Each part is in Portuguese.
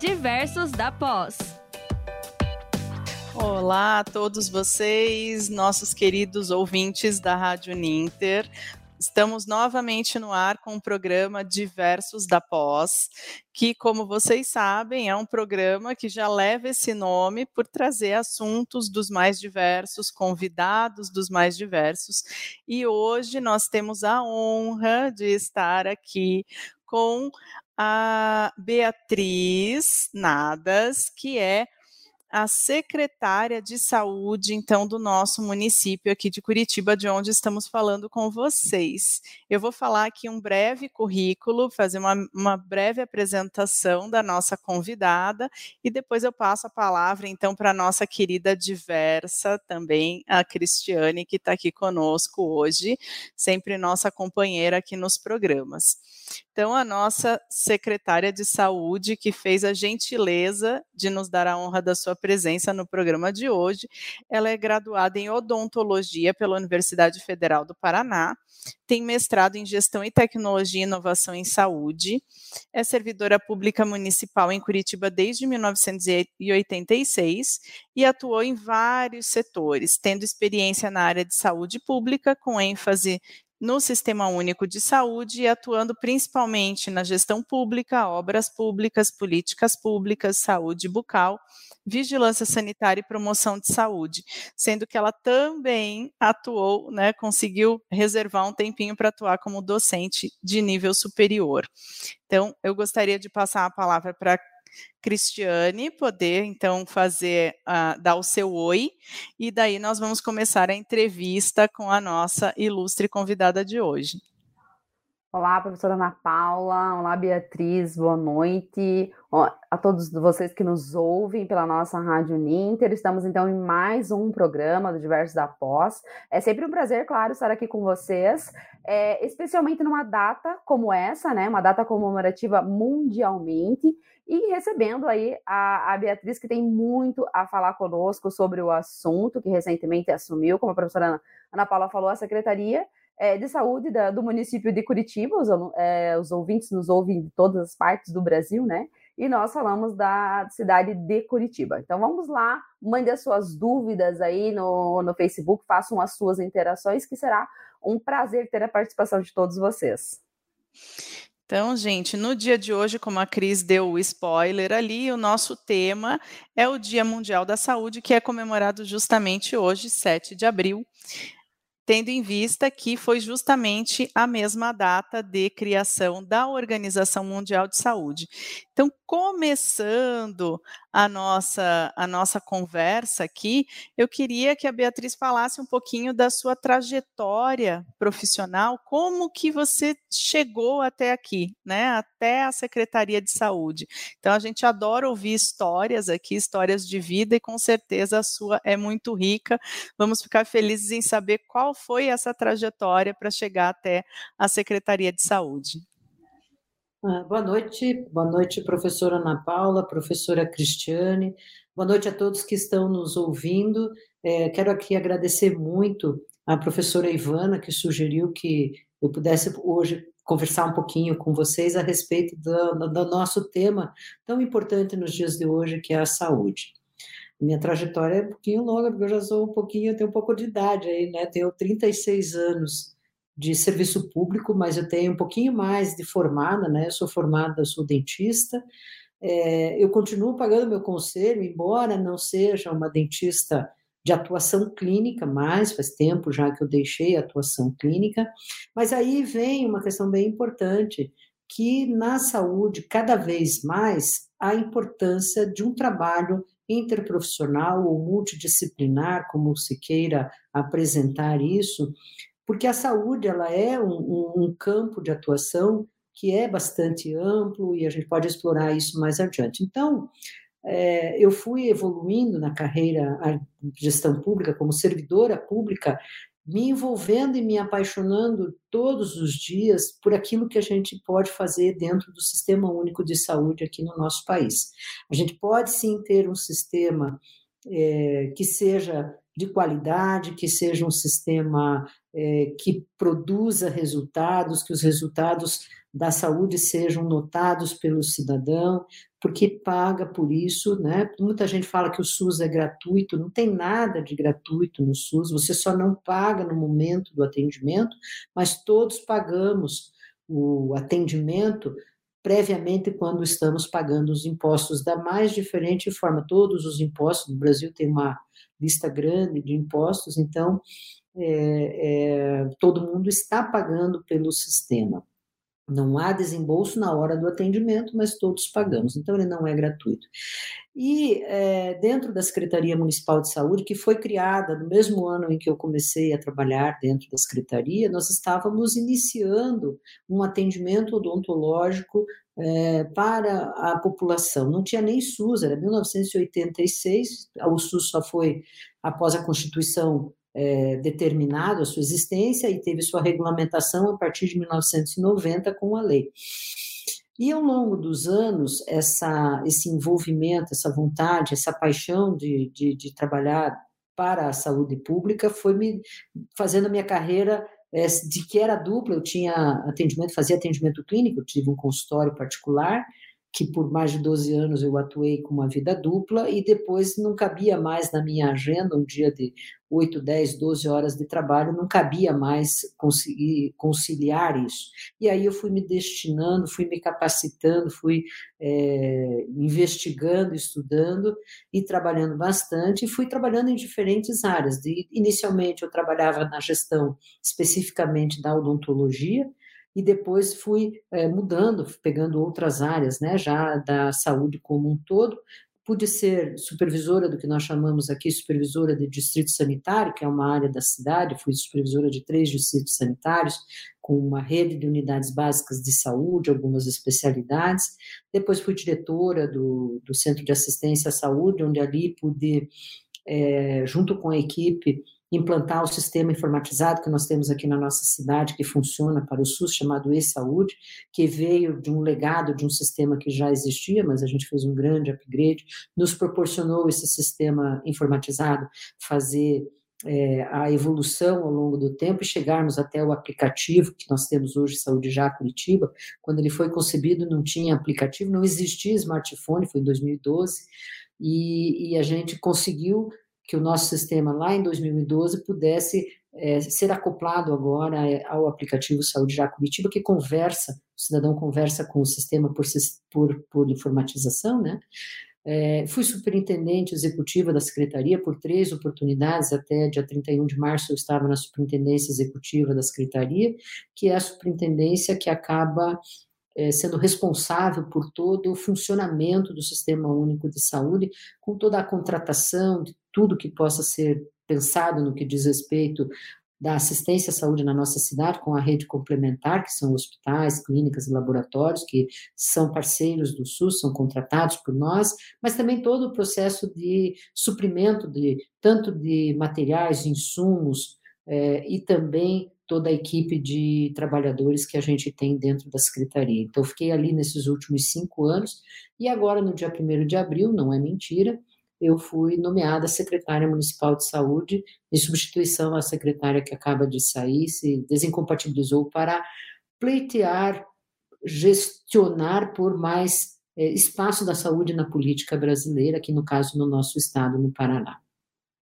Diversos da Pós. Olá a todos vocês, nossos queridos ouvintes da Rádio Ninter. Estamos novamente no ar com o programa Diversos da Pós, que, como vocês sabem, é um programa que já leva esse nome por trazer assuntos dos mais diversos, convidados dos mais diversos. E hoje nós temos a honra de estar aqui com a Beatriz Nadas, que é a secretária de saúde, então, do nosso município aqui de Curitiba, de onde estamos falando com vocês. Eu vou falar aqui um breve currículo, fazer uma, uma breve apresentação da nossa convidada e depois eu passo a palavra, então, para a nossa querida diversa também, a Cristiane, que está aqui conosco hoje, sempre nossa companheira aqui nos programas. Então, a nossa secretária de saúde, que fez a gentileza de nos dar a honra da sua presença no programa de hoje. Ela é graduada em odontologia pela Universidade Federal do Paraná, tem mestrado em gestão e tecnologia e inovação em saúde, é servidora pública municipal em Curitiba desde 1986 e atuou em vários setores, tendo experiência na área de saúde pública, com ênfase no Sistema Único de Saúde e atuando principalmente na gestão pública, obras públicas, políticas públicas, saúde bucal, vigilância sanitária e promoção de saúde, sendo que ela também atuou, né, conseguiu reservar um tempinho para atuar como docente de nível superior. Então, eu gostaria de passar a palavra para Cristiane poder então fazer uh, dar o seu oi e daí nós vamos começar a entrevista com a nossa ilustre convidada de hoje. Olá, professora Ana Paula. Olá, Beatriz. Boa noite. A todos vocês que nos ouvem pela nossa Rádio Ninter. Estamos, então, em mais um programa do Diversos da Pós. É sempre um prazer, claro, estar aqui com vocês, é, especialmente numa data como essa, né? Uma data comemorativa mundialmente e recebendo aí a, a Beatriz, que tem muito a falar conosco sobre o assunto, que recentemente assumiu, como a professora Ana, Ana Paula falou, a Secretaria é, de Saúde da, do município de Curitiba, os, é, os, ouvintes nos ouvem de todas as partes do Brasil, né? E nós falamos da cidade de Curitiba. Então vamos lá, mande as suas dúvidas aí no, no Facebook, façam as suas interações, que será um prazer ter a participação de todos vocês. Então, gente, no dia de hoje, como a Cris deu o spoiler ali, o nosso tema é o Dia Mundial da Saúde, que é comemorado justamente hoje, 7 de abril tendo em vista que foi justamente a mesma data de criação da Organização Mundial de Saúde. Então, começando a nossa, a nossa conversa aqui, eu queria que a Beatriz falasse um pouquinho da sua trajetória profissional, como que você chegou até aqui, né, até a Secretaria de Saúde. Então, a gente adora ouvir histórias aqui, histórias de vida, e com certeza a sua é muito rica. Vamos ficar felizes em saber qual foi essa trajetória para chegar até a Secretaria de Saúde. Ah, boa noite, boa noite, professora Ana Paula, professora Cristiane, boa noite a todos que estão nos ouvindo. É, quero aqui agradecer muito à professora Ivana, que sugeriu que eu pudesse hoje conversar um pouquinho com vocês a respeito do, do nosso tema tão importante nos dias de hoje, que é a saúde. Minha trajetória é um pouquinho longa, porque eu já sou um pouquinho, tenho um pouco de idade aí, né? Tenho 36 anos de serviço público, mas eu tenho um pouquinho mais de formada, né? Eu sou formada, sou dentista. É, eu continuo pagando meu conselho, embora não seja uma dentista de atuação clínica, mas faz tempo já que eu deixei a atuação clínica. Mas aí vem uma questão bem importante, que na saúde, cada vez mais, a importância de um trabalho interprofissional ou multidisciplinar, como se queira apresentar isso, porque a saúde ela é um, um, campo de atuação que é bastante amplo e a gente pode explorar isso mais adiante. Então, é, eu fui evoluindo na carreira de gestão pública como servidora pública, me envolvendo e me apaixonando todos os dias por aquilo que a gente pode fazer dentro do Sistema Único de Saúde aqui no nosso país. A gente pode sim ter um sistema é, que seja de qualidade, que seja um sistema é, que produza resultados, que os resultados da saúde sejam notados pelo cidadão, porque paga por isso, né? Muita gente fala que o SUS é gratuito, não tem nada de gratuito no SUS, você só não paga no momento do atendimento, mas todos pagamos o atendimento previamente quando estamos pagando os impostos da mais diferente forma. Todos os impostos no Brasil tem uma lista grande de impostos, então é, é, todo mundo está pagando pelo sistema. Não há desembolso na hora do atendimento, mas todos pagamos, então ele não é gratuito. E é, dentro da Secretaria Municipal de Saúde, que foi criada no mesmo ano em que eu comecei a trabalhar dentro da Secretaria, nós estávamos iniciando um atendimento odontológico é, para a população. Não tinha nem SUS, era 1986, o SUS só foi após a Constituição é, determinado a sua existência e teve sua regulamentação a partir de 1990 com a lei. E ao longo dos anos, essa, esse envolvimento, essa vontade, essa paixão de, de, de trabalhar para a saúde pública foi me fazendo a minha carreira é, de que era dupla, eu tinha atendimento, fazia atendimento clínico, tive um consultório particular, que por mais de 12 anos eu atuei com uma vida dupla e depois não cabia mais na minha agenda um dia de 8, 10, 12 horas de trabalho, não cabia mais conseguir conciliar isso. E aí eu fui me destinando, fui me capacitando, fui é, investigando, estudando e trabalhando bastante, e fui trabalhando em diferentes áreas. De, inicialmente eu trabalhava na gestão especificamente da odontologia, e depois fui é, mudando, pegando outras áreas, né, já da saúde como um todo. Pude ser supervisora do que nós chamamos aqui supervisora de distrito sanitário, que é uma área da cidade, fui supervisora de três distritos sanitários, com uma rede de unidades básicas de saúde, algumas especialidades. Depois fui diretora do, do Centro de Assistência à Saúde, onde ali pude, é, junto com a equipe, implantar o sistema informatizado que nós temos aqui na nossa cidade, que funciona para o SUS, chamado e-saúde, que veio de um legado de um sistema que já existia, mas a gente fez um grande upgrade, nos proporcionou esse sistema informatizado fazer é, a evolução ao longo do tempo e chegarmos até o aplicativo que nós temos hoje, Saúde Já Curitiba. Quando ele foi concebido, não tinha aplicativo, não existia smartphone, foi em 2012, e, e a gente conseguiu que o nosso sistema lá em 2012 pudesse é, ser acoplado agora ao aplicativo Saúde Já Curitiba, que conversa, o cidadão conversa com o sistema por, por, por informatização, né? É, fui superintendente executiva da secretaria por três oportunidades, até dia 31 de março eu estava na superintendência executiva da secretaria, que é a superintendência que acaba é, sendo responsável por todo o funcionamento do Sistema Único de Saúde, com toda a contratação de tudo que possa ser pensado no que diz respeito da assistência à saúde na nossa cidade, com a rede complementar, que são hospitais, clínicas e laboratórios, que são parceiros do SUS, são contratados por nós, mas também todo o processo de suprimento de tanto de materiais, insumos, é, e também toda a equipe de trabalhadores que a gente tem dentro da secretaria. Então, fiquei ali nesses últimos cinco anos, e agora, no dia 1 de abril, não é mentira, eu fui nomeada secretária municipal de saúde, em substituição à secretária que acaba de sair, se desincompatibilizou para pleitear, gestionar por mais é, espaço da saúde na política brasileira, aqui no caso no nosso estado, no Paraná.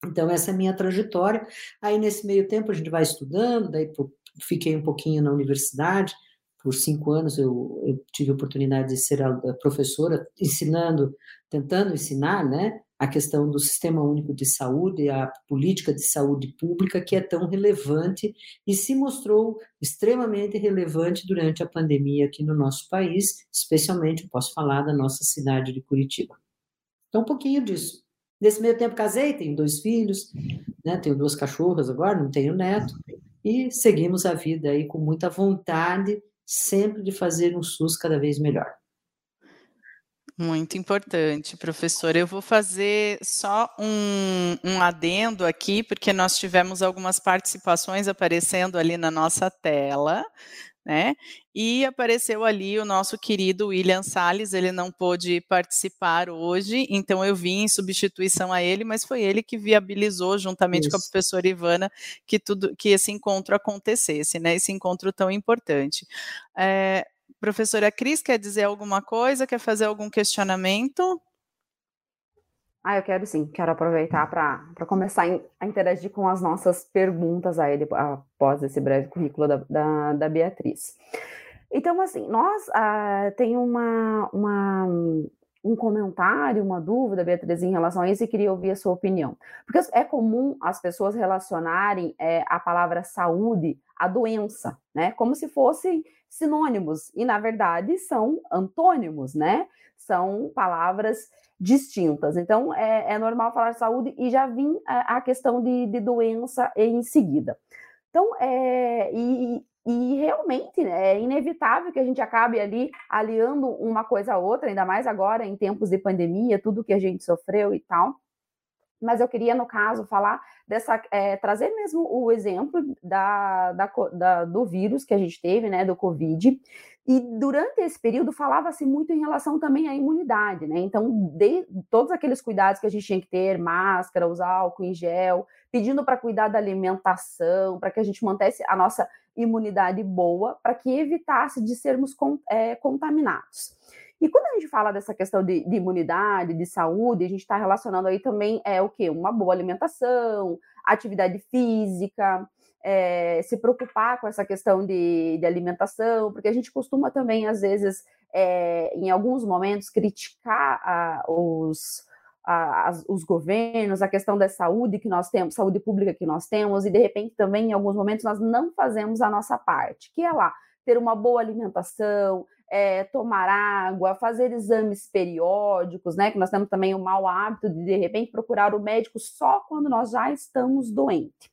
Então, essa é a minha trajetória. Aí, nesse meio tempo, a gente vai estudando, daí fiquei um pouquinho na universidade, por cinco anos eu, eu tive a oportunidade de ser professora, ensinando, tentando ensinar, né, a questão do Sistema Único de Saúde, a política de saúde pública, que é tão relevante e se mostrou extremamente relevante durante a pandemia aqui no nosso país, especialmente, posso falar, da nossa cidade de Curitiba. Então, um pouquinho disso. Nesse meio tempo casei, tenho dois filhos, né, tenho duas cachorras agora, não tenho neto, e seguimos a vida aí com muita vontade, sempre de fazer um SUS cada vez melhor. Muito importante, professor. Eu vou fazer só um, um, adendo aqui, porque nós tivemos algumas participações aparecendo ali na nossa tela, né? E apareceu ali o nosso querido William Salles, ele não pôde participar hoje, então eu vim em substituição a ele, mas foi ele que viabilizou, juntamente Isso. com a professora Ivana, que tudo que esse encontro acontecesse, né? Esse encontro tão importante. É, Professora Cris, quer dizer alguma coisa? Quer fazer algum questionamento? Ah, eu quero sim, quero aproveitar para começar a interagir com as nossas perguntas aí depois, após esse breve currículo da, da, da Beatriz. Então, assim, nós ah, tem uma, uma, um comentário, uma dúvida, Beatriz, em relação a isso e queria ouvir a sua opinião. Porque é comum as pessoas relacionarem é, a palavra saúde à doença, né? Como se fossem sinônimos, e na verdade são antônimos, né? São palavras distintas. Então, é, é normal falar saúde e já vim a, a questão de, de, doença em seguida. Então, é, e, e realmente né, é inevitável que a gente acabe ali aliando uma coisa a outra, ainda mais agora em tempos de pandemia, tudo que a gente sofreu e tal. Mas eu queria, no caso, falar dessa. É, trazer mesmo o exemplo da, da, da, do vírus que a gente teve, né, do Covid, e durante esse período falava-se muito em relação também à imunidade, né? Então, de, todos aqueles cuidados que a gente tinha que ter, máscara, usar álcool em gel, pedindo para cuidar da alimentação, para que a gente mantesse a nossa imunidade boa, para que evitasse de sermos é, contaminados. E quando a gente fala dessa questão de, de imunidade, de saúde, a gente está relacionando aí também é o que? Uma boa alimentação, atividade física, é, se preocupar com essa questão de, de, alimentação, porque a gente costuma também, às vezes, é, em alguns momentos, criticar a, os, a, os governos, a questão da saúde que nós temos, saúde pública que nós temos, e de repente também, em alguns momentos, nós não fazemos a nossa parte, que é lá ter uma boa alimentação, é, tomar água, fazer exames periódicos, né? Que nós temos também o mau hábito de, de repente, procurar o médico só quando nós já estamos doentes.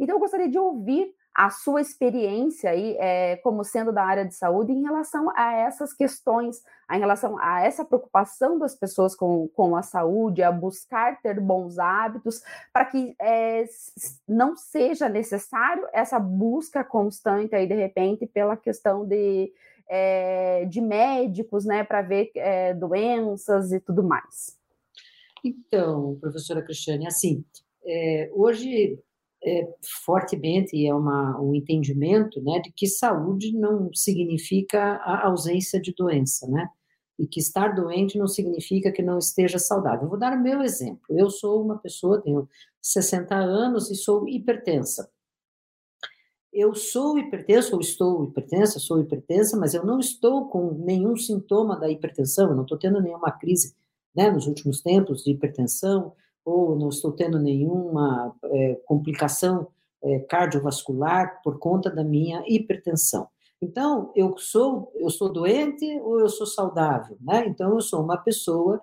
Então, eu gostaria de ouvir a sua experiência aí, é, como sendo da área de saúde, em relação a essas questões, em relação a essa preocupação das pessoas com, com a saúde, a buscar ter bons hábitos, para que é, não seja necessário essa busca constante aí, de repente, pela questão de, é, de médicos, né, para ver é, doenças e tudo mais. Então, professora Cristiane, assim, é, hoje é, fortemente é uma, um entendimento né, de que saúde não significa a ausência de doença, né? E que estar doente não significa que não esteja saudável. vou dar o meu exemplo. Eu sou uma pessoa, tenho 60 anos e sou hipertensa. Eu sou hipertensa, ou estou hipertensa, sou hipertensa, mas eu não estou com nenhum sintoma da hipertensão, eu não estou tendo nenhuma crise né, nos últimos tempos de hipertensão, ou não estou tendo nenhuma é, complicação é, cardiovascular por conta da minha hipertensão. Então, eu sou eu sou doente ou eu sou saudável, né? Então, eu sou uma pessoa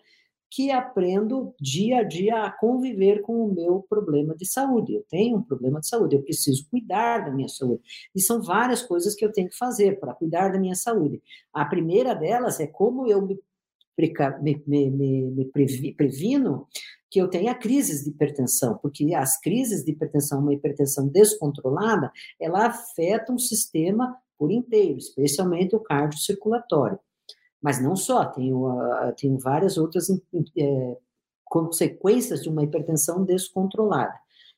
que aprendo dia a dia a conviver com o meu problema de saúde. Eu tenho um problema de saúde, eu preciso cuidar da minha saúde. E são várias coisas que eu tenho que fazer para cuidar da minha saúde. A primeira delas é como eu me, me, me, me previno que eu tenha crises de hipertensão, porque as crises de hipertensão, uma hipertensão descontrolada, ela afeta um sistema por inteiro, especialmente o cardiocirculatório. Mas não só, tenho, tenho várias outras é, consequências de uma hipertensão descontrolada.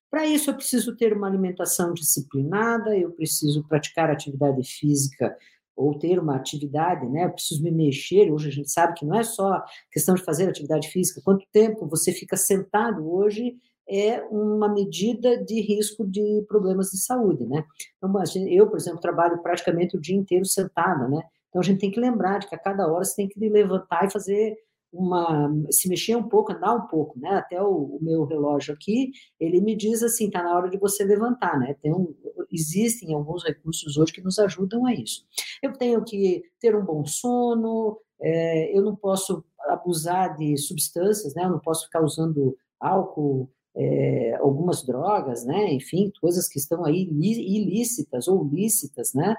Para isso, eu preciso ter uma alimentação disciplinada, eu preciso praticar atividade física ou ter uma atividade, né? Eu preciso me mexer. Hoje a gente sabe que não é só questão de fazer atividade física. Quanto tempo você fica sentado hoje é uma medida de risco de problemas de saúde, né? Então, eu, por exemplo, trabalho praticamente o dia inteiro sentada, né? Então a gente tem que lembrar de que a cada hora você tem que levantar e fazer uma se mexer um pouco, andar um pouco, né? Até o, o meu relógio aqui, ele me diz assim, tá na hora de você levantar, né? Tem um, existem alguns recursos hoje que nos ajudam a isso. Eu tenho que ter um bom sono, é, eu não posso abusar de substâncias, né? Eu não posso ficar usando álcool, é, algumas drogas, né? Enfim, coisas que estão aí ilícitas ou lícitas, né?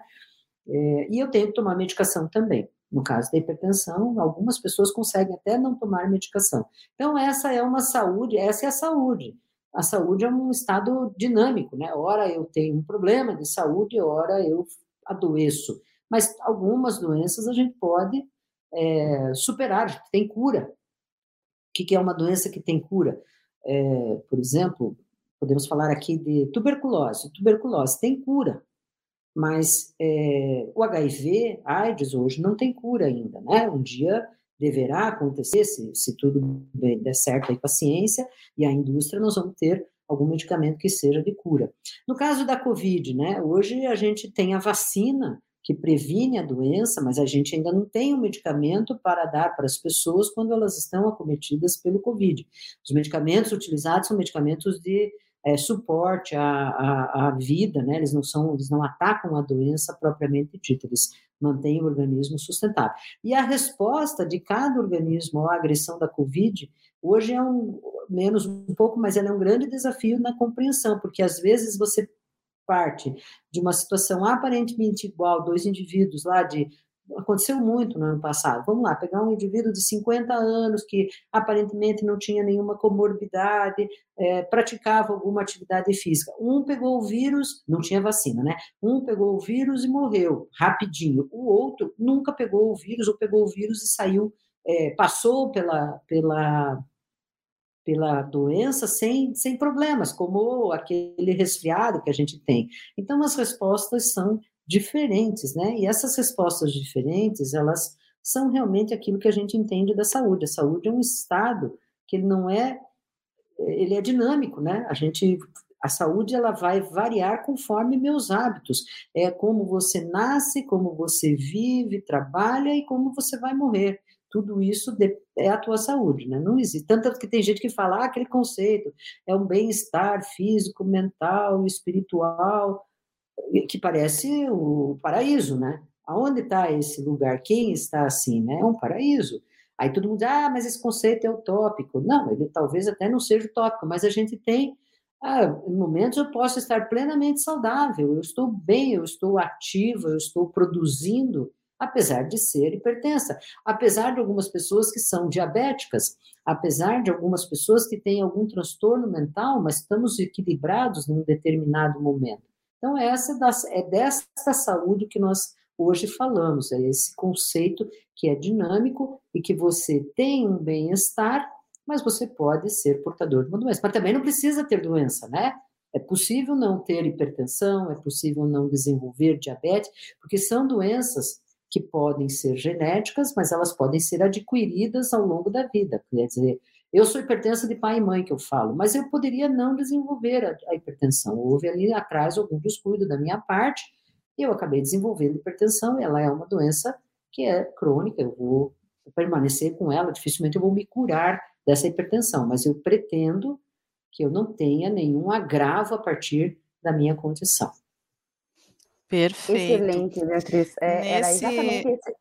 É, e eu tenho que tomar medicação também. No caso da hipertensão, algumas pessoas conseguem até não tomar medicação. Então, essa é uma saúde, essa é a saúde. A saúde é um estado dinâmico, né? Ora eu tenho um problema de saúde, ora eu adoeço. Mas algumas doenças a gente pode é, superar, tem cura. O que, é uma doença que tem cura? É, por exemplo, podemos falar aqui de tuberculose. Tuberculose tem cura mas é, o HIV, AIDS, hoje não tem cura ainda, né? Um dia deverá acontecer, se, se tudo der certo aí com a ciência e a indústria, nós vamos ter algum medicamento que seja de cura. No caso da Covid, né? Hoje a gente tem a vacina que previne a doença, mas a gente ainda não tem um medicamento para dar para as pessoas quando elas estão acometidas pelo Covid. Os medicamentos utilizados são medicamentos de é, suporte à, à, à, vida, né? Eles não são, eles não atacam a doença propriamente dita, eles mantêm o organismo sustentável. E a resposta de cada organismo à agressão da Covid hoje é um menos um pouco, mas ela é um grande desafio na compreensão, porque às vezes você parte de uma situação aparentemente igual, dois indivíduos lá de aconteceu muito no ano passado. Vamos lá, pegar um indivíduo de 50 anos que aparentemente não tinha nenhuma comorbidade, é, praticava alguma atividade física. Um pegou o vírus, não tinha vacina, né? Um pegou o vírus e morreu rapidinho. O outro nunca pegou o vírus ou pegou o vírus e saiu, é, passou pela, pela pela doença sem, sem problemas, como aquele resfriado que a gente tem. Então, as respostas são diferentes, né? E essas respostas diferentes, elas são realmente aquilo que a gente entende da saúde. A saúde é um estado que ele não é, ele é dinâmico, né? A gente a saúde ela vai variar conforme meus hábitos. É como você nasce, como você vive, trabalha e como você vai morrer. Tudo isso é a tua saúde, né? Não existe. Tanto que tem gente que fala ah, aquele conceito é um bem-estar físico, mental, espiritual que parece o paraíso, né? Aonde está esse lugar? Quem está assim, né? É um paraíso. Aí todo mundo diz, ah, mas esse conceito é utópico. Não, ele talvez até não seja utópico, mas a gente tem, ah, em momentos eu posso estar plenamente saudável, eu estou bem, eu estou ativa, eu estou produzindo, apesar de ser hipertensa, apesar de algumas pessoas que são diabéticas, apesar de algumas pessoas que têm algum transtorno mental, mas estamos equilibrados num determinado momento. Então, essa é dessa saúde que nós hoje falamos, é esse conceito que é dinâmico e que você tem um bem-estar, mas você pode ser portador de uma doença. Mas também não precisa ter doença, né? É possível não ter hipertensão, é possível não desenvolver diabetes, porque são doenças que podem ser genéticas, mas elas podem ser adquiridas ao longo da vida. Quer dizer, eu sou hipertensa de pai e mãe, que eu falo, mas eu poderia não desenvolver a, a hipertensão. Houve ali atrás algum descuido da minha parte, e eu acabei desenvolvendo hipertensão, e ela é uma doença que é crônica, eu vou permanecer com ela, dificilmente eu vou me curar dessa hipertensão, mas eu pretendo que eu não tenha nenhum agravo a partir da minha condição. Perfeito. Excelente, Beatriz. É, Nesse... Era exatamente esse,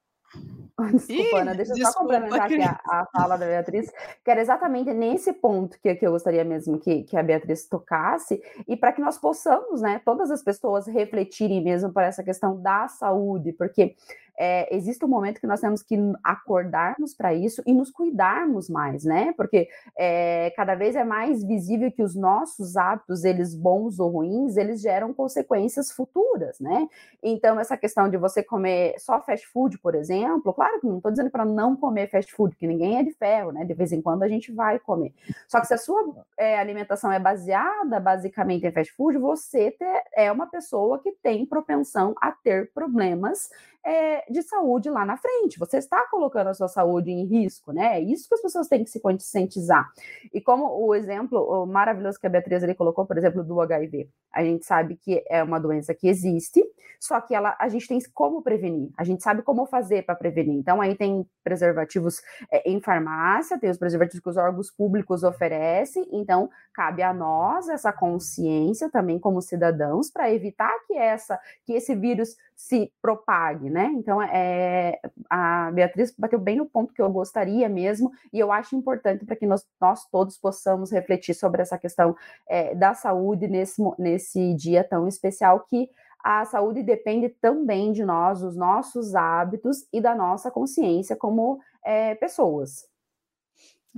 Desculpa, Ih, Ana, deixa eu desculpa, só complementar aqui a, a, fala da Beatriz, que era exatamente nesse ponto que, que eu gostaria mesmo que, que a Beatriz tocasse, e para que nós possamos, né, todas as pessoas refletirem mesmo para essa questão da saúde, porque é, existe um momento que nós temos que acordarmos para isso e nos cuidarmos mais, né? Porque é, cada vez é mais visível que os nossos hábitos, eles bons ou ruins, eles geram consequências futuras, né? Então, essa questão de você comer só fast food, por exemplo, claro que não estou dizendo para não comer fast food, porque ninguém é de ferro, né? De vez em quando a gente vai comer. Só que se a sua é, alimentação é baseada basicamente em fast food, você ter, é uma pessoa que tem propensão a ter problemas é, de saúde lá na frente. Você está colocando a sua saúde em risco, né? É isso que as pessoas têm que se conscientizar. E como o exemplo maravilhoso que a Beatriz ali colocou, por exemplo, do HIV, a gente sabe que é uma doença que existe, só que ela, a gente tem como prevenir, a gente sabe como fazer para prevenir. Então, aí tem preservativos é, em farmácia, tem os preservativos que os órgãos públicos oferecem, então cabe a nós essa consciência também como cidadãos para evitar que essa que esse vírus se propague, né? Então, é, a Beatriz bateu bem no ponto que eu gostaria mesmo, e eu acho importante para que nós, nós, todos possamos refletir sobre essa questão é, da saúde nesse, nesse dia tão especial que a saúde depende também de nós, dos nossos hábitos e da nossa consciência como é, pessoas.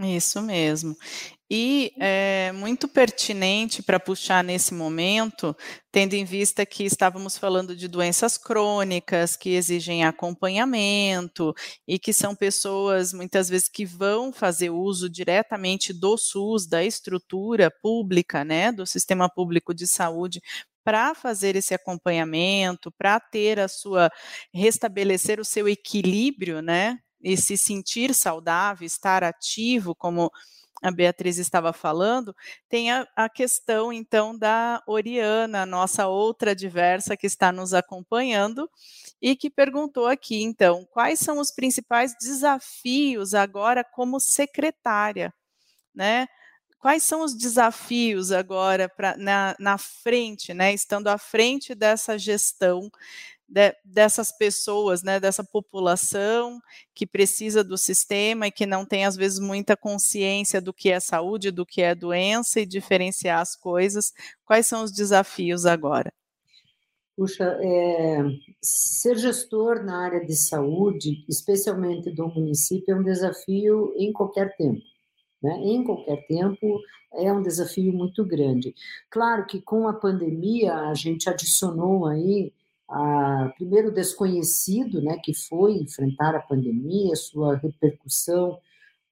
Isso mesmo. E é muito pertinente para puxar nesse momento, tendo em vista que estávamos falando de doenças crônicas que exigem acompanhamento e que são pessoas muitas vezes que vão fazer uso diretamente do SUS, da estrutura pública, né, do sistema público de saúde para fazer esse acompanhamento, para ter a sua restabelecer o seu equilíbrio, né? E se sentir saudável, estar ativo, como a Beatriz estava falando, tem a, a, questão então da Oriana, nossa outra diversa que está nos acompanhando e que perguntou aqui então, quais são os principais desafios agora como secretária, né? Quais são os desafios agora pra, na, na frente, né? Estando à frente dessa gestão de, dessas pessoas, né, dessa população que precisa do sistema e que não tem, às vezes, muita consciência do que é saúde, do que é doença e diferenciar as coisas. Quais são os desafios agora? Puxa, é, ser gestor na área de saúde, especialmente do município, é um desafio em qualquer tempo. Né? Em qualquer tempo, é um desafio muito grande. Claro que com a pandemia, a gente adicionou aí a, primeiro desconhecido, né, que foi enfrentar a pandemia, sua repercussão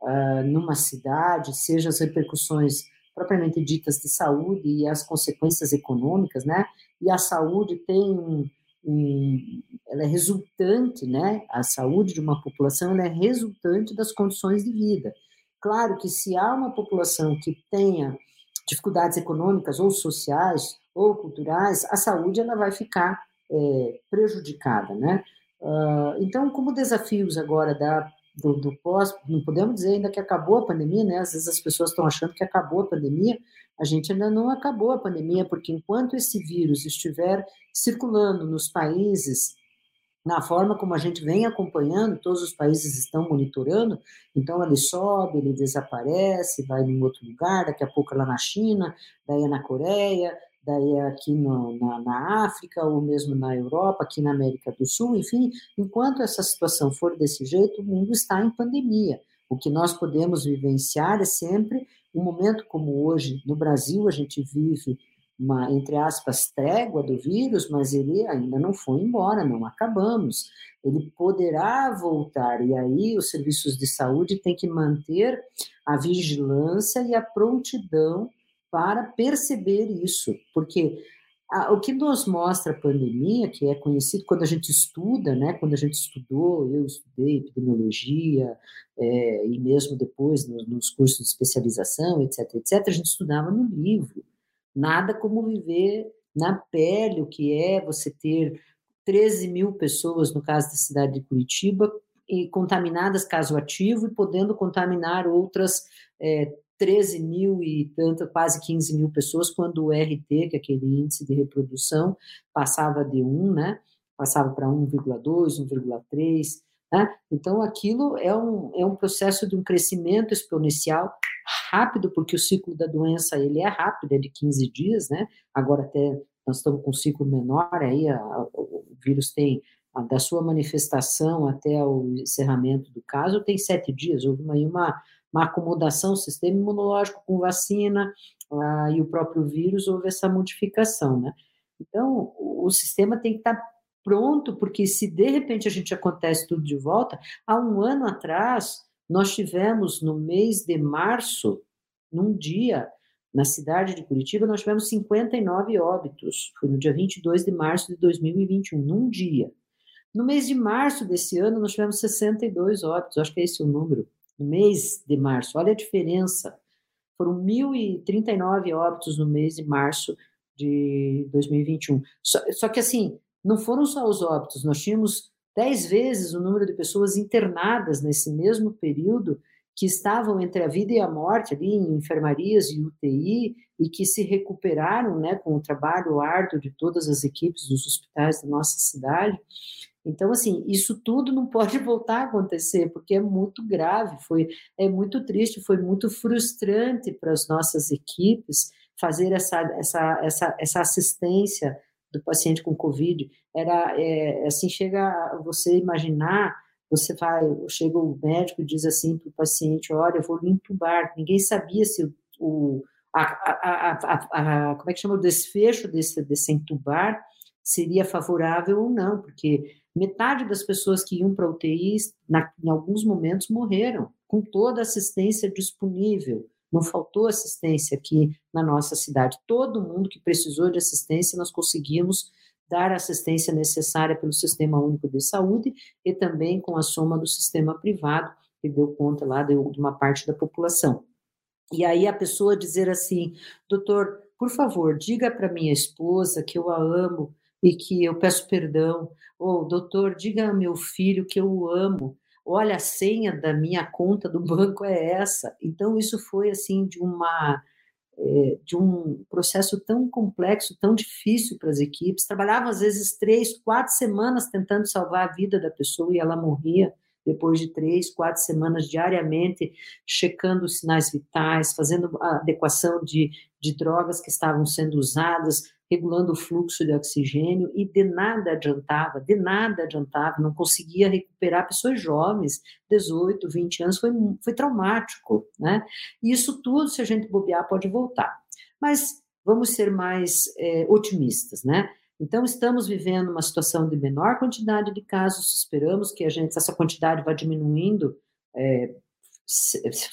uh, numa cidade, seja as repercussões propriamente ditas de saúde e as consequências econômicas, né? E a saúde tem um, um, ela é resultante, né? A saúde de uma população é resultante das condições de vida. Claro que se há uma população que tenha dificuldades econômicas ou sociais ou culturais, a saúde ela vai ficar é, prejudicada, né? Uh, então, como desafios agora da, do, do, pós, não podemos dizer ainda que acabou a pandemia, né? Às vezes as pessoas estão achando que acabou a pandemia, a gente ainda não acabou a pandemia, porque enquanto esse vírus estiver circulando nos países na forma como a gente vem acompanhando, todos os países estão monitorando, então ele sobe, ele desaparece, vai em outro lugar, daqui a pouco é lá na China, daí é na Coreia, daí é aqui no, na, na, África, ou mesmo na Europa, aqui na América do Sul, enfim, enquanto essa situação for desse jeito, o mundo está em pandemia. O que nós podemos vivenciar é sempre um momento como hoje, no Brasil, a gente vive uma, entre aspas, trégua do vírus, mas ele ainda não foi embora, não acabamos. Ele poderá voltar, e aí os serviços de saúde têm que manter a vigilância e a prontidão para perceber isso, porque a, o que nos mostra a pandemia, que é conhecido quando a gente estuda, né, quando a gente estudou, eu estudei epidemiologia, é, e mesmo depois nos, cursos de especialização, etc., etc., a gente estudava no livro. Nada como viver na pele o que é você ter 13 mil pessoas, no caso da cidade de Curitiba, e contaminadas caso ativo e podendo contaminar outras é, 13 mil e tanto, quase 15 mil pessoas, quando o RT, que é aquele índice de reprodução, passava de 1, né? Passava para 1,2, 1,3, né? Então, aquilo é um, é um processo de um crescimento exponencial rápido, porque o ciclo da doença ele é rápido, é de 15 dias, né? Agora até nós estamos com um ciclo menor, aí a, a, o vírus tem a, da sua manifestação até o encerramento do caso, tem sete dias, houve uma, uma, uma acomodação, sistema imunológico com vacina ah, e o próprio vírus, houve essa modificação, né? Então, o, o sistema tem que estar pronto, porque se de repente a gente acontece tudo de volta, há um ano atrás, nós tivemos no mês de março, num dia, na cidade de Curitiba, nós tivemos 59 óbitos. Foi no dia 22 de março de 2021, num dia. No mês de março desse ano, nós tivemos 62 óbitos, acho que é esse o número. No mês de março, olha a diferença. Foram 1.039 óbitos no mês de março de 2021. Só, só que, assim, não foram só os óbitos, nós tínhamos dez vezes o número de pessoas internadas nesse mesmo período que estavam entre a vida e a morte ali em enfermarias e UTI e que se recuperaram, né, com o trabalho árduo de todas as equipes dos hospitais da nossa cidade. Então, assim, isso tudo não pode voltar a acontecer, porque é muito grave, foi, é muito triste, foi muito frustrante para as nossas equipes fazer essa, essa, essa, essa assistência do paciente com Covid. Era é, assim, chega você imaginar, você vai, chega o médico e diz assim para o paciente, olha, eu vou lhe entubar. Ninguém sabia se o, a, a, a, como é que chama o desfecho desse, desse entubar seria favorável ou não, porque metade das pessoas que iam para UTI, na, em alguns momentos, morreram, com toda a assistência disponível, Não faltou assistência aqui na nossa cidade. Todo mundo que precisou de assistência, nós conseguimos dar a assistência necessária pelo Sistema Único de Saúde e também com a soma do sistema privado, que deu conta lá de uma parte da população. E aí a pessoa dizer assim, doutor, por favor, diga para minha esposa que eu a amo e que eu peço perdão. Ou, doutor, diga ao meu filho que eu o amo. Olha, a senha da minha conta do banco é essa. Então, isso foi assim de uma é, de um processo tão complexo, tão difícil para as equipes. Trabalhava às vezes três, quatro semanas tentando salvar a vida da pessoa e ela morria depois de três, quatro semanas diariamente, checando os sinais vitais, fazendo a adequação de, de drogas que estavam sendo usadas, regulando o fluxo de oxigênio, e de nada adiantava, de nada adiantava, não conseguia recuperar pessoas jovens, 18, 20 anos, foi, foi traumático, né? E isso tudo, se a gente bobear, pode voltar. Mas vamos ser mais é, otimistas, né? Então, estamos vivendo uma situação de menor quantidade de casos, esperamos que a gente, essa quantidade vá diminuindo é,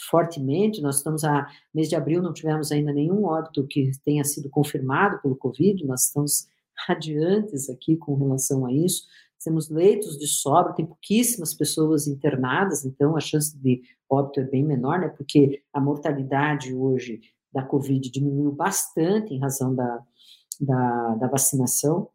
fortemente. Nós estamos a mês de abril, não tivemos ainda nenhum óbito que tenha sido confirmado pelo Covid, nós estamos radiantes aqui com relação a isso. Temos leitos de sobra, tem pouquíssimas pessoas internadas, então a chance de óbito é bem menor, né? Porque a mortalidade hoje da Covid diminuiu bastante em razão da, da, da vacinação.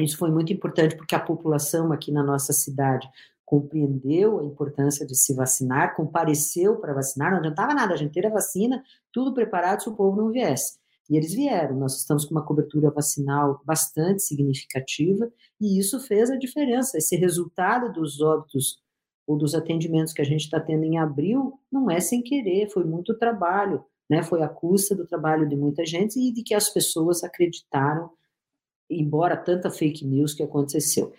Isso foi muito importante porque a população aqui na nossa cidade compreendeu a importância de se vacinar, compareceu para vacinar, não adiantava nada, a gente ter a vacina, tudo preparado se o povo não viesse. E eles vieram, nós estamos com uma cobertura vacinal bastante significativa, e isso fez a diferença. Esse resultado dos óbitos ou dos atendimentos que a gente está tendo em abril não é sem querer, foi muito trabalho, né? Foi a custa do trabalho de muita gente e de que as pessoas acreditaram, embora tanta fake news que aconteceu.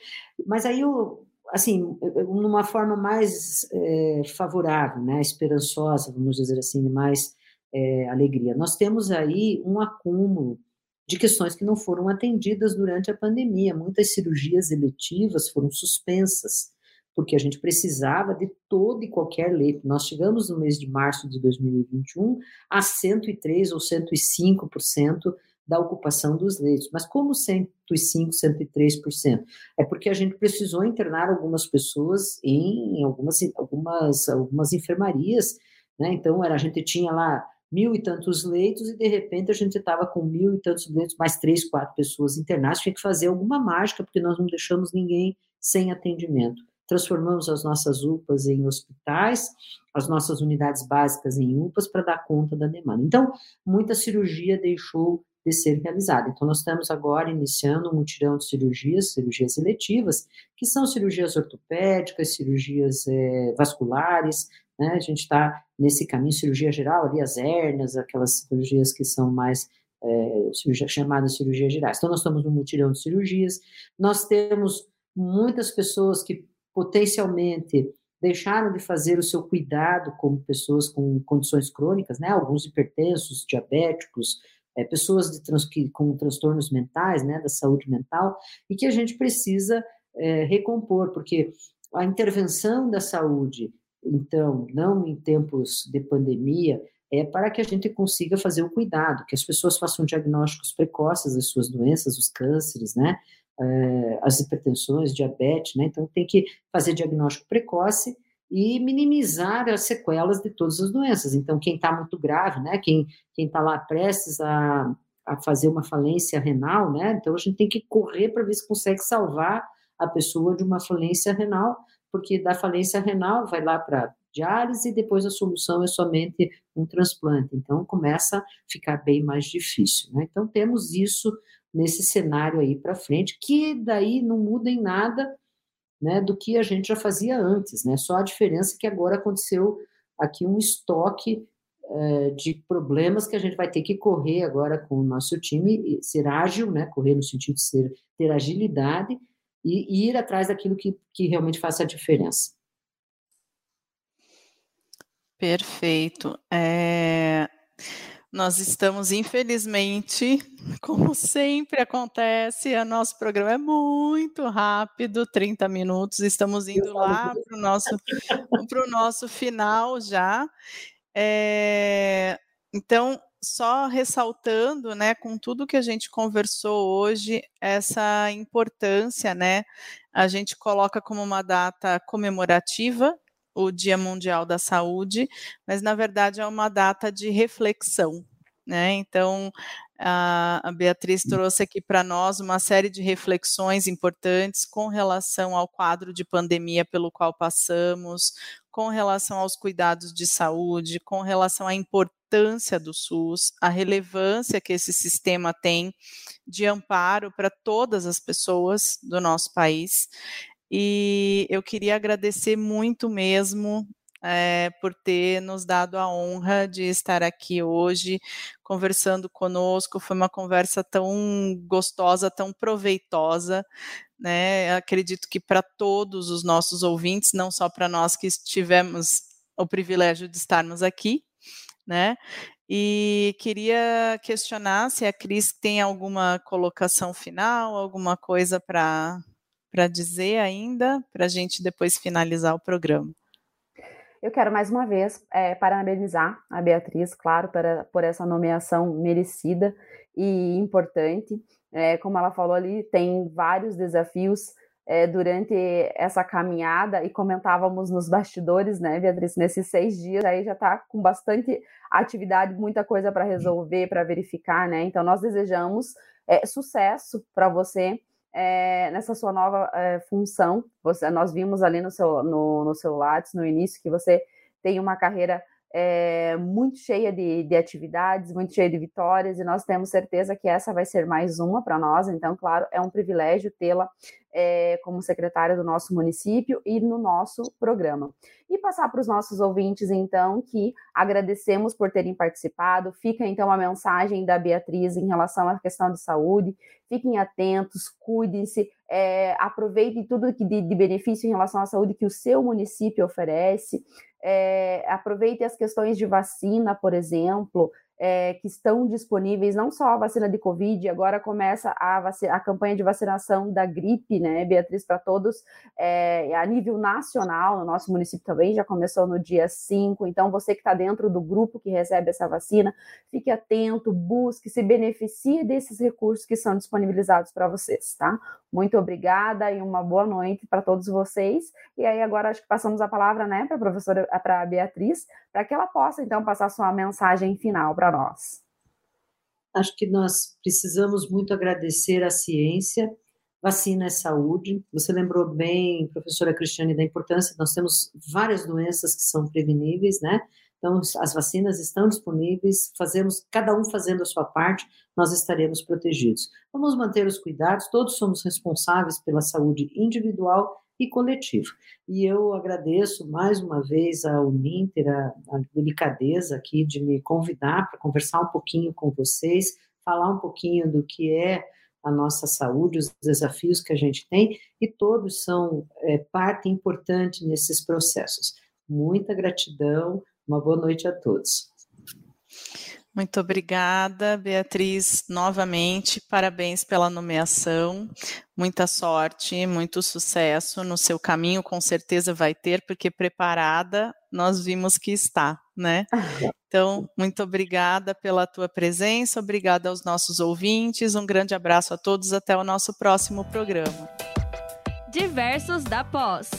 Mas aí, eu, assim, numa forma mais é, favorável, né? Esperançosa, vamos dizer assim, mais é, alegria. Nós temos aí um acúmulo de questões que não foram atendidas durante a pandemia. Muitas cirurgias eletivas foram suspensas porque a gente precisava de todo e qualquer leito. Nós chegamos no mês de março de 2021 a 103 ou 105% da ocupação dos leitos. Mas como 105, 103%? É porque a gente precisou internar algumas pessoas em algumas, algumas, algumas enfermarias, né? Então, era, a gente tinha lá mil e tantos leitos e de repente a gente estava com mil e tantos leitos, mais três, quatro pessoas internadas, tinha que fazer alguma mágica, porque nós não deixamos ninguém sem atendimento transformamos as nossas UPAs em hospitais, as nossas unidades básicas em UPAs para dar conta da demanda. Então, muita cirurgia deixou de ser realizada. Então, nós estamos agora iniciando um mutirão de cirurgias, cirurgias eletivas, que são cirurgias ortopédicas, cirurgias é, vasculares, né? A gente está nesse caminho, cirurgia geral, ali as hérnias, aquelas cirurgias que são mais é, cirurgia, chamadas cirurgias gerais. Então, nós estamos no mutirão de cirurgias, nós temos muitas pessoas que potencialmente deixaram de fazer o seu cuidado como pessoas com condições crônicas, né? Alguns hipertensos, diabéticos, é, pessoas de trans, que, com transtornos mentais, né? Da saúde mental e que a gente precisa é, recompor, porque a intervenção da saúde, então, não em tempos de pandemia, é para que a gente consiga fazer o cuidado, que as pessoas façam diagnósticos precoces das suas doenças, os cânceres, né? É, as hipertensões, diabetes, né? Então tem que fazer diagnóstico precoce e minimizar as sequelas de todas as doenças. Então quem está muito grave, né? Quem quem está lá prestes a, a fazer uma falência renal, né? Então a gente tem que correr para ver se consegue salvar a pessoa de uma falência renal, porque da falência renal vai lá para diálise e depois a solução é somente um transplante. Então começa a ficar bem mais difícil. Né? Então temos isso nesse cenário aí para frente, que daí não muda em nada né, do que a gente já fazia antes, né? Só a diferença é que agora aconteceu aqui um estoque é, de problemas que a gente vai ter que correr agora com o nosso time, ser ágil, né? Correr no sentido de ser, ter agilidade e, e ir atrás daquilo que, que realmente faça a diferença. Perfeito. É, nós estamos, infelizmente, como sempre acontece, o nosso programa é muito rápido 30 minutos, estamos indo lá para o nosso, nosso final já. É, então, só ressaltando, né, com tudo que a gente conversou hoje, essa importância, né, a gente coloca como uma data comemorativa o Dia Mundial da Saúde, mas na verdade é uma data de reflexão, né? Então, a, Beatriz hum. trouxe aqui para nós uma série de reflexões importantes com relação ao quadro de pandemia pelo qual passamos, com relação aos cuidados de saúde, com relação à importância do SUS, a relevância que esse sistema tem de amparo para todas as pessoas do nosso país. E eu queria agradecer muito mesmo é, por ter nos dado a honra de estar aqui hoje conversando conosco. Foi uma conversa tão gostosa, tão proveitosa. Né? Acredito que para todos os nossos ouvintes, não só para nós que tivemos o privilégio de estarmos aqui, né? E queria questionar se a Cris tem alguma colocação final, alguma coisa para dizer ainda, para a gente depois finalizar o programa. Eu quero mais uma vez é, parabenizar a Beatriz, claro, para, por essa nomeação merecida e importante. É, como ela falou ali, tem vários desafios é, durante essa caminhada e comentávamos nos bastidores, né, Beatriz, nesses seis dias aí já está com bastante atividade, muita coisa para resolver, para verificar, né? Então nós desejamos é, sucesso para você é, nessa sua nova é, função. Você, nós vimos ali no seu, no, no seu Lattes, no início, que você tem uma carreira é, muito cheia de, de, atividades, muito cheia de vitórias, e nós temos certeza que essa vai ser mais uma para nós. Então, claro, é um privilégio tê-la é, como secretária do nosso município e no nosso programa. E passar para os nossos ouvintes, então, que agradecemos por terem participado. Fica, então, a mensagem da Beatriz em relação à questão de saúde. Fiquem atentos, cuidem-se, é, aproveitem tudo que de, de benefício em relação à saúde que o seu município oferece é, aproveite as questões de vacina, por exemplo, é, que estão disponíveis, não só a vacina de Covid, agora começa a, a campanha de vacinação da gripe, né, Beatriz, para todos, é, a nível nacional, no nosso município também já começou no dia 5, então você que está dentro do grupo que recebe essa vacina, fique atento, busque, se beneficie desses recursos que são disponibilizados para vocês, tá? Muito obrigada e uma boa noite para todos vocês. E aí agora acho que passamos a palavra, né, para a professora, para a Beatriz, para que ela possa então passar sua mensagem final para nós. Acho que nós precisamos muito agradecer à ciência. Vacina é saúde. Você lembrou bem, professora Cristiane, da importância. Nós temos várias doenças que são preveníveis, né? Então, as vacinas estão disponíveis, fazemos, cada um fazendo a sua parte, nós estaremos protegidos. Vamos manter os cuidados, todos somos responsáveis pela saúde individual e coletiva. E eu agradeço mais uma vez ao Uninter a, a delicadeza aqui de me convidar para conversar um pouquinho com vocês, falar um pouquinho do que é a nossa saúde, os desafios que a gente tem, e todos são é, parte importante nesses processos. Muita gratidão, uma boa noite a todos. Muito obrigada, Beatriz, novamente. Parabéns pela nomeação. Muita sorte, muito sucesso no seu caminho, com certeza vai ter, porque preparada nós vimos que está, né? Então, muito obrigada pela tua presença, obrigada aos nossos ouvintes, um grande abraço a todos, até o nosso próximo programa. Diversos da Pós.